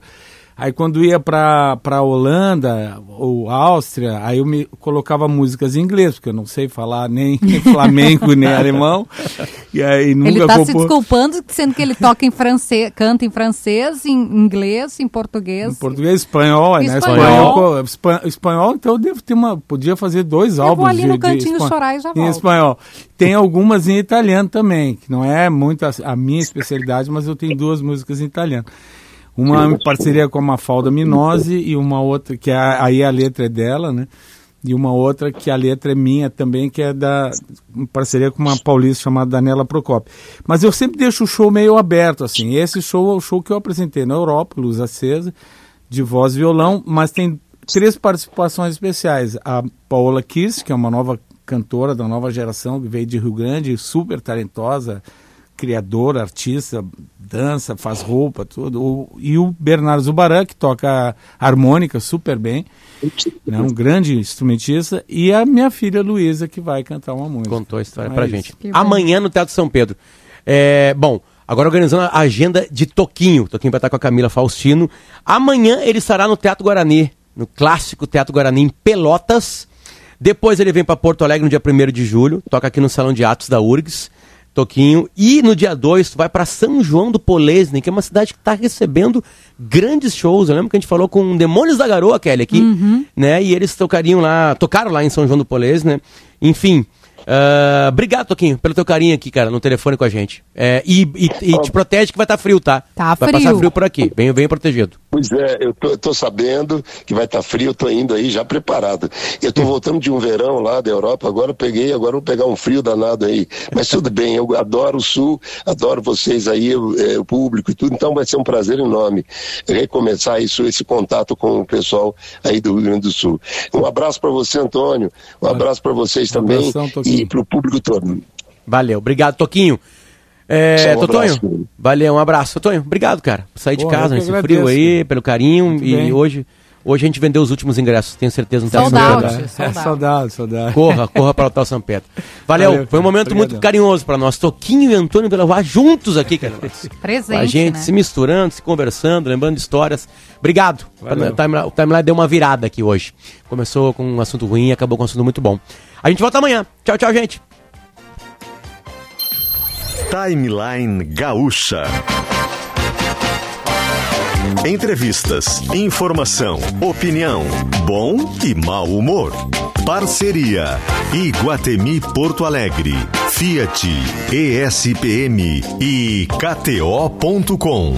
Aí quando ia para para Holanda ou Áustria, aí eu me colocava músicas em inglês, porque eu não sei falar nem [LAUGHS] flamengo nem [LAUGHS] alemão. E aí nunca Ele está se desculpando, sendo que ele toca em francês, canta em francês, em inglês, em português. Em português, espanhol, né? Espanhol. Espanhol, espa- espanhol, então eu devo ter uma. Podia fazer dois Eu álbuns. vou ali de- no de cantinho espan- chorar e já Em volto. espanhol. Tem algumas em italiano também, que não é muito a, a minha especialidade, mas eu tenho duas músicas em italiano. Uma em parceria com a Mafalda Minose e uma outra, que é, aí a letra é dela, né? E uma outra que a letra é minha também, que é da em parceria com uma paulista chamada Danela Procopio. Mas eu sempre deixo o show meio aberto, assim. Esse show é o show que eu apresentei na Europa, Luz Acesa, de voz e violão, mas tem três participações especiais. A Paola Kirst, que é uma nova cantora da nova geração, que veio de Rio Grande, super talentosa, criador, artista, dança, faz roupa, tudo. E o Bernardo Zubaran, que toca harmônica super bem, né, um grande instrumentista, e a minha filha Luísa, que vai cantar uma música. Contou a história Então pra é gente. Amanhã no Teatro São Pedro. É, bom, agora organizando a agenda de Toquinho. Toquinho vai estar com a Camila Faustino. Amanhã ele estará no Teatro Guarani, no clássico Teatro Guarani em Pelotas. Depois ele vem para Porto Alegre no dia 1 de julho, toca aqui no Salão de Atos da URGS. Toquinho. E no dia 2, tu vai para São João do Polesne, que é uma cidade que está recebendo grandes shows. Eu lembro que a gente falou com Demônios da Garoa, Kelly, aqui, né? E eles tocariam lá, tocaram lá em São João do Polesne, né? Enfim. ah, obrigado, Toquinho, pelo teu carinho aqui, cara, no telefone com a gente. É, e, e- e te protege que vai estar frio, tá? Tá vai passar frio. frio por aqui. Bem, bem protegido. Pois é, eu tô, eu tô sabendo que vai estar frio, eu tô indo aí já preparado. Eu tô voltando de um verão lá da Europa, agora eu peguei, agora eu vou pegar um frio danado aí. Mas tudo bem, eu adoro o Sul, adoro vocês aí, o, é, o público e tudo, então vai ser um prazer enorme recomeçar isso, esse contato com o pessoal aí do Rio Grande do Sul. Um abraço para você, Antônio, um abraço para vocês também abração, Toquinho. e para o público todo. Valeu, obrigado, Toquinho. É, um Totonho, abraço, valeu, um abraço. Totonho, obrigado, cara, por sair de Pô, casa nesse frio agradeço. aí, pelo carinho. Muito e bem. hoje, hoje a gente vendeu os últimos ingressos, tenho certeza. No Teatro Sold São out, Pedro. É, saudade, saudade. Corra, corra para o Hotel São Pedro. Valeu, Valeu, foi um momento muito Obrigadão. carinhoso para nós. Toquinho e Antônio Belavá juntos aqui, cara. Presente, a gente né? se misturando, se conversando, lembrando de histórias. Obrigado. Valeu. O timeline, timeline deu uma virada aqui hoje. Começou com um assunto ruim e acabou com um assunto muito bom. A gente volta amanhã. Tchau, tchau, gente. Timeline Gaúcha. Entrevistas, informação, opinião, bom e mau humor. Parceria Iguatemi Porto Alegre, Fiat, ESPM e KTO.com.